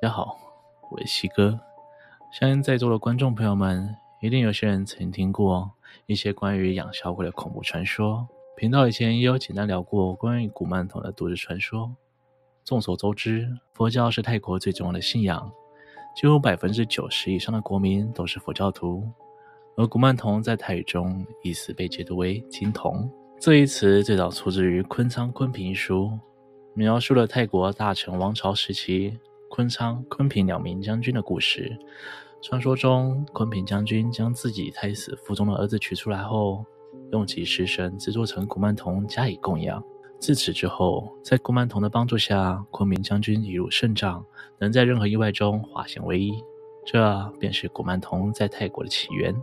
大家好，我是西哥。相信在座的观众朋友们，一定有些人曾听过一些关于养小鬼的恐怖传说。频道以前也有简单聊过关于古曼童的都市传说。众所周知，佛教是泰国最重要的信仰，几乎百分之九十以上的国民都是佛教徒。而古曼童在泰语中意思被解读为“金童”，这一词最早出自于《昆昌昆平》一书，描述了泰国大成王朝时期昆昌、昆平两名将军的故事。传说中，昆平将军将自己胎死腹中的儿子取出来后，用其尸身制作成古曼童加以供养。自此之后，在古曼童的帮助下，昆平将军一路胜仗，能在任何意外中化险为夷。这便是古曼童在泰国的起源。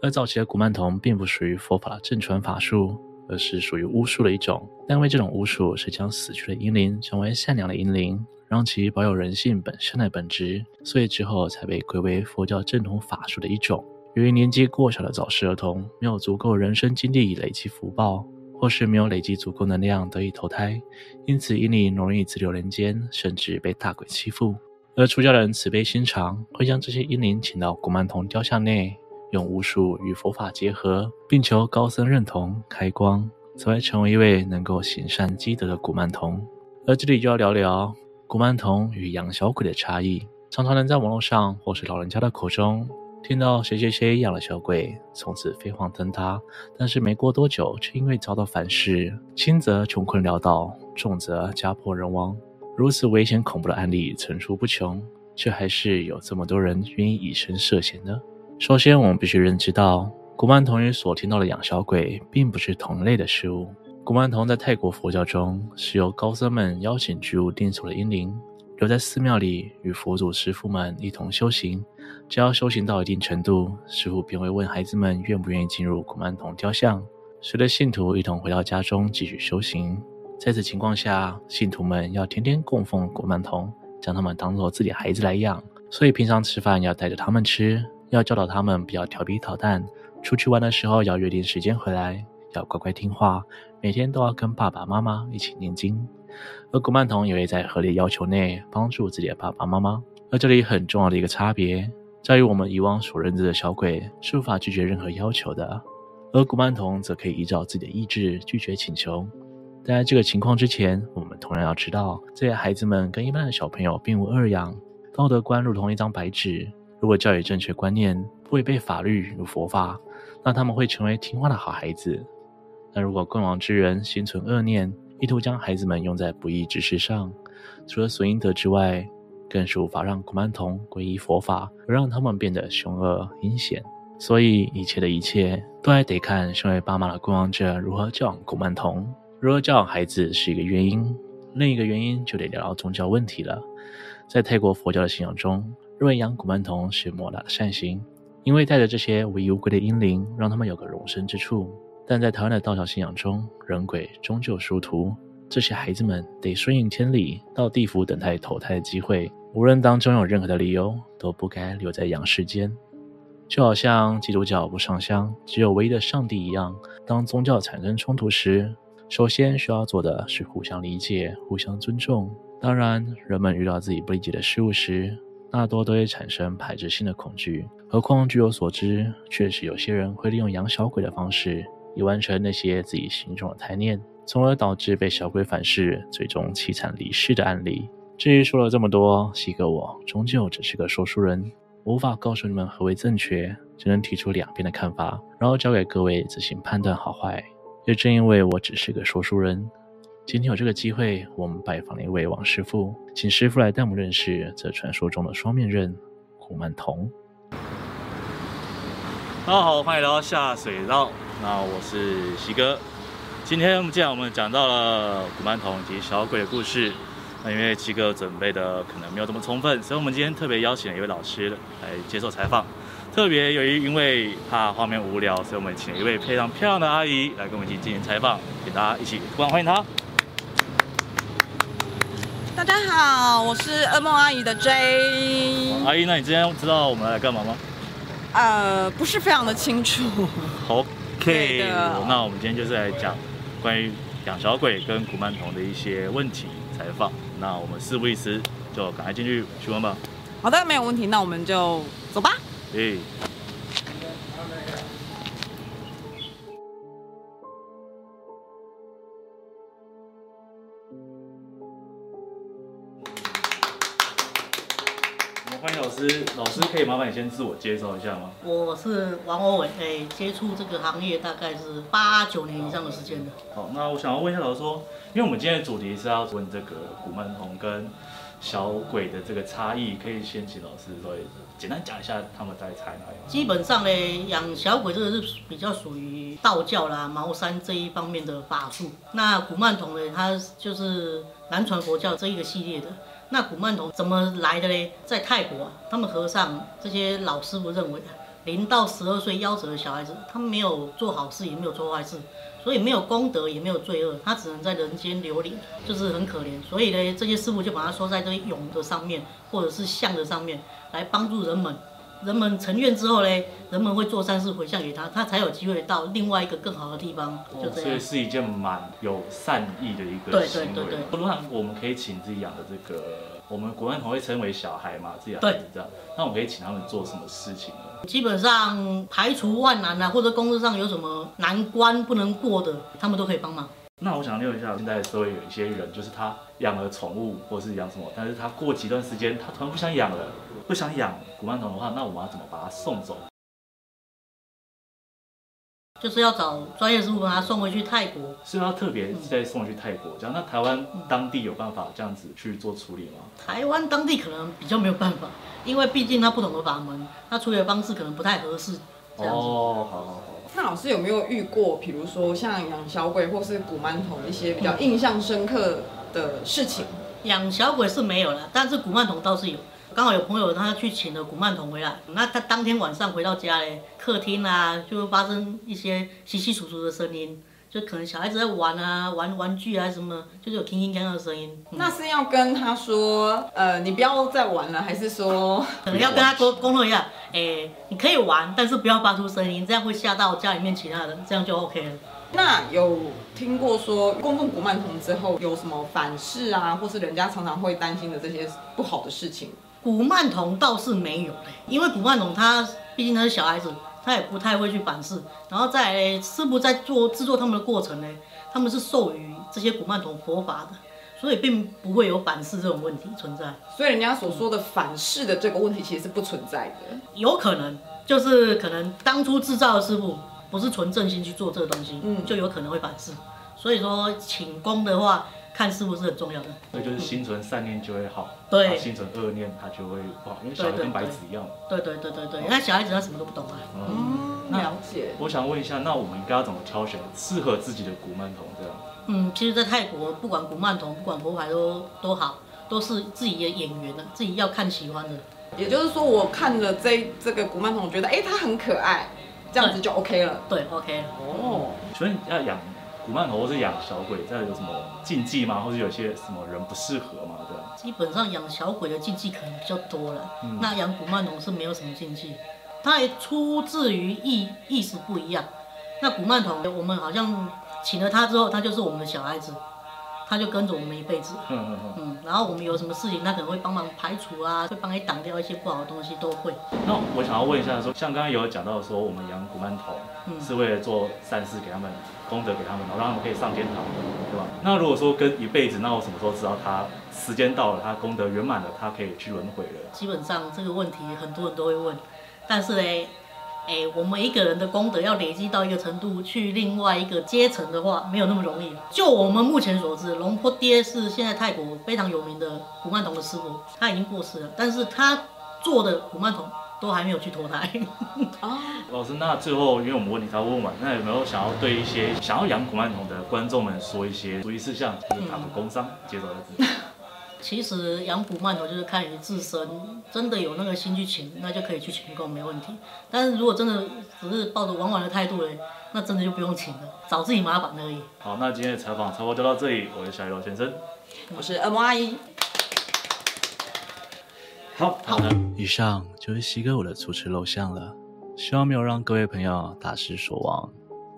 而早期的古曼童并不属于佛法正传法术，而是属于巫术的一种。但为这种巫术是将死去的阴灵成为善良的阴灵，让其保有人性本身的本质，所以之后才被归为佛教正统法术的一种。由于年纪过小的早逝儿童没有足够人生经历以累积福报，或是没有累积足够能量得以投胎，因此阴灵容易滞留人间，甚至被大鬼欺负。而出家人慈悲心肠，会将这些阴灵请到古曼童雕像内。用巫术与佛法结合，并求高僧认同开光，才会成为一位能够行善积德的古曼童。而这里就要聊聊古曼童与养小鬼的差异。常常能在网络上或是老人家的口中听到谁谁谁养了小鬼，从此飞黄腾达，但是没过多久却因为遭到反噬，轻则穷困潦倒，重则家破人亡。如此危险恐怖的案例层出不穷，却还是有这么多人愿意以身涉险呢？首先，我们必须认知到，古曼童与所听到的养小鬼并不是同类的事物。古曼童在泰国佛教中是由高僧们邀请居无定所的英灵，留在寺庙里与佛祖师父们一同修行。只要修行到一定程度，师父便会问孩子们愿不愿意进入古曼童雕像，随着信徒一同回到家中继续修行。在此情况下，信徒们要天天供奉古曼童，将他们当作自己孩子来养，所以平常吃饭要带着他们吃。要教导他们不要调皮捣蛋，出去玩的时候要约定时间回来，要乖乖听话，每天都要跟爸爸妈妈一起念经。而古曼童也会在合理要求内帮助自己的爸爸妈妈。而这里很重要的一个差别，在于我们以往所认知的小鬼是无法拒绝任何要求的，而古曼童则可以依照自己的意志拒绝请求。但在这个情况之前，我们同样要知道，这些孩子们跟一般的小朋友并无二样，道德观如同一张白纸。如果教育正确观念，不违背法律与佛法，那他们会成为听话的好孩子。但如果共往之人心存恶念，意图将孩子们用在不义之事上，除了损阴德之外，更是无法让古曼童皈依佛法，而让他们变得凶恶阴险。所以一切的一切，都还得看身为爸妈的供养者如何教养古曼童。如何教养孩子是一个原因，另一个原因就得聊聊宗教问题了。在泰国佛教的信仰中，认为养古曼童是莫大的善行，因为带着这些无依无归的阴灵，让他们有个容身之处。但在台湾的道教信仰中，人鬼终究殊途，这些孩子们得顺应天理，到地府等待投胎的机会。无论当中有任何的理由，都不该留在阳世间。就好像基督教不上香，只有唯一的上帝一样。当宗教产生冲突时，首先需要做的是互相理解、互相尊重。当然，人们遇到自己不理解的事物时，大多都会产生排斥性的恐惧，何况据我所知，确实有些人会利用养小鬼的方式，以完成那些自己心中的贪念，从而导致被小鬼反噬，最终凄惨离世的案例。至于说了这么多，西哥我终究只是个说书人，无法告诉你们何为正确，只能提出两边的看法，然后交给各位自行判断好坏。也正因为我只是个说书人。今天有这个机会，我们拜访了一位王师傅，请师傅来带我们认识这传说中的双面刃古曼童。大家好，欢迎来到下水道。那我是西哥。今天我们既然我们讲到了古曼童以及小鬼的故事，那因为七哥准备的可能没有这么充分，所以我们今天特别邀请了一位老师来接受采访。特别由于因为怕画面无聊，所以我们请了一位非常漂亮的阿姨来跟我们一起进行采访，给大家一起鼓掌欢迎她。大家好，我是噩梦阿姨的 J。阿姨，那你今天知道我们来干嘛吗？呃，不是非常的清楚。OK，那我们今天就是来讲关于养小鬼跟古曼童的一些问题采访。那我们事不宜迟，就就赶快进去询问吧。好的，没有问题，那我们就走吧。诶。师，老师可以麻烦你先自我介绍一下吗？我是王欧伟，哎，接触这个行业大概是八九年以上的时间了。好，那我想要问一下老师说，因为我们今天的主题是要问这个古曼童跟小鬼的这个差异，可以先请老师稍微简单讲一下他们在差哪里？基本上呢，养小鬼这个是比较属于道教啦、茅山这一方面的法术。那古曼童呢，它就是南传佛教这一个系列的。那古曼童怎么来的呢？在泰国啊，他们和尚这些老师傅认为，零到十二岁夭折的小孩子，他们没有做好事，也没有做坏事，所以没有功德，也没有罪恶，他只能在人间流离，就是很可怜。所以呢，这些师傅就把他说在这些俑的上面，或者是像的上面，来帮助人们。人们成愿之后呢，人们会做善事回向给他，他才有机会到另外一个更好的地方。就这样。所以是一件蛮有善意的一个行为。对对对对。那我们可以请自己养的这个，我们古曼童会称为小孩嘛，这样。那我们可以请他们做什么事情呢？基本上排除万难啊，或者工作上有什么难关不能过的，他们都可以帮忙。那我想问一下，现在社会有一些人，就是他养了宠物或是养什么，但是他过几段时间他突然不想养了。不想养古曼童的话，那我们要怎么把它送走？就是要找专业师傅把它送回去泰国。是要特别再送回去泰国？这样，那台湾当地有办法这样子去做处理吗？台湾当地可能比较没有办法，因为毕竟它不同的法门，它处理的方式可能不太合适。哦，好好好。那老师有没有遇过，比如说像养小鬼或是古曼童一些比较印象深刻的事情？养小鬼是没有了，但是古曼童倒是有。刚好有朋友他去请了古曼童回来，那他当天晚上回到家嘞，客厅啊就会发生一些稀稀疏疏的声音，就可能小孩子在玩啊，玩玩具啊什么，就是有叮叮当当的声音。嗯、那是要跟他说，呃，你不要再玩了，还是说可能要跟他沟沟通一下，哎、欸，你可以玩，但是不要发出声音，这样会吓到家里面其他人，这样就 OK 了。那有听过说供奉古曼童之后有什么反噬啊，或是人家常常会担心的这些不好的事情？古曼童倒是没有，因为古曼童他毕竟他是小孩子，他也不太会去反噬。然后在师傅在做制作他们的过程呢，他们是授予这些古曼童佛法的，所以并不会有反噬这种问题存在。所以人家所说的反噬的这个问题其实是不存在的。有可能就是可能当初制造的师傅不是纯正心去做这个东西，嗯，就有可能会反噬。所以说请功的话。看是不是很重要的，所以就是心存善念就会好，对，心存恶念他就会不好，因为小孩跟白纸一样。对对对对对，那小孩子他什么都不懂啊。嗯，了解。我想问一下，那我们应该要怎么挑选适合自己的古曼童这样？嗯，其实，在泰国，不管古曼童，不管佛牌都都好，都是自己的演员的，自己要看喜欢的。也就是说，我看了这这个古曼童，我觉得哎，他很可爱，这样子就 OK 了。对，对，OK 了。哦，所以要养。古曼童或是养小鬼，这有什么禁忌吗？或者有些什么人不适合吗？对。基本上养小鬼的禁忌可能比较多了。嗯、那养古曼童是没有什么禁忌，它也出自于意意识不一样。那古曼童，我们好像请了他之后，他就是我们的小孩子。他就跟着我们一辈子，嗯嗯嗯，然后我们有什么事情，他可能会帮忙排除啊，会帮你挡掉一些不好的东西，都会。那我想要问一下说，说像刚刚有讲到说，我们养古曼童是为了做善事给他们，功德给他们，然后让他们可以上天堂，对吧？那如果说跟一辈子，那我什么时候知道他时间到了，他功德圆满了，他可以去轮回了？基本上这个问题很多人都会问，但是呢。哎，我们一个人的功德要累积到一个程度，去另外一个阶层的话，没有那么容易。就我们目前所知，龙坡爹是现在泰国非常有名的古曼童的师傅，他已经过世了，但是他做的古曼童都还没有去脱胎。哦，老师，那最后因为我们问题才问完，那有没有想要对一些想要养古曼童的观众们说一些注意事项，就是他们工商接走的。其实养古曼童就是看你自身，真的有那个心去请，那就可以去请供，没问题。但是如果真的只是抱着玩玩的态度嘞，那真的就不用请了，找自己麻烦而已。好，那今天的采访差不多就到这里，我是小一楼先生，我是恶魔阿姨。好，好的，以上就是西哥我的主持录像了，希望没有让各位朋友大失所望。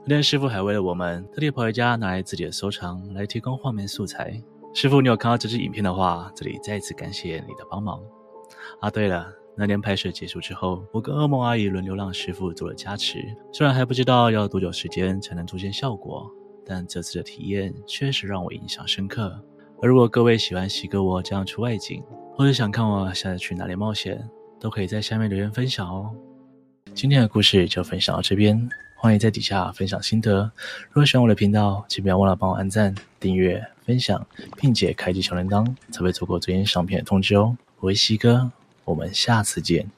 连师傅还为了我们特地跑回家拿来自己的收藏来提供画面素材。师傅，你有看到这支影片的话，这里再次感谢你的帮忙。啊，对了，那天拍摄结束之后，我跟噩梦阿姨轮流让师傅做了加持，虽然还不知道要多久时间才能出现效果，但这次的体验确实让我印象深刻。而如果各位喜欢喜哥我这样出外景，或者想看我下次去哪里冒险，都可以在下面留言分享哦。今天的故事就分享到这边。欢迎在底下分享心得。如果喜欢我的频道，请不要忘了帮我按赞、订阅、分享，并且开启小铃铛，才会错过最新上片的通知哦。我是西哥，我们下次见。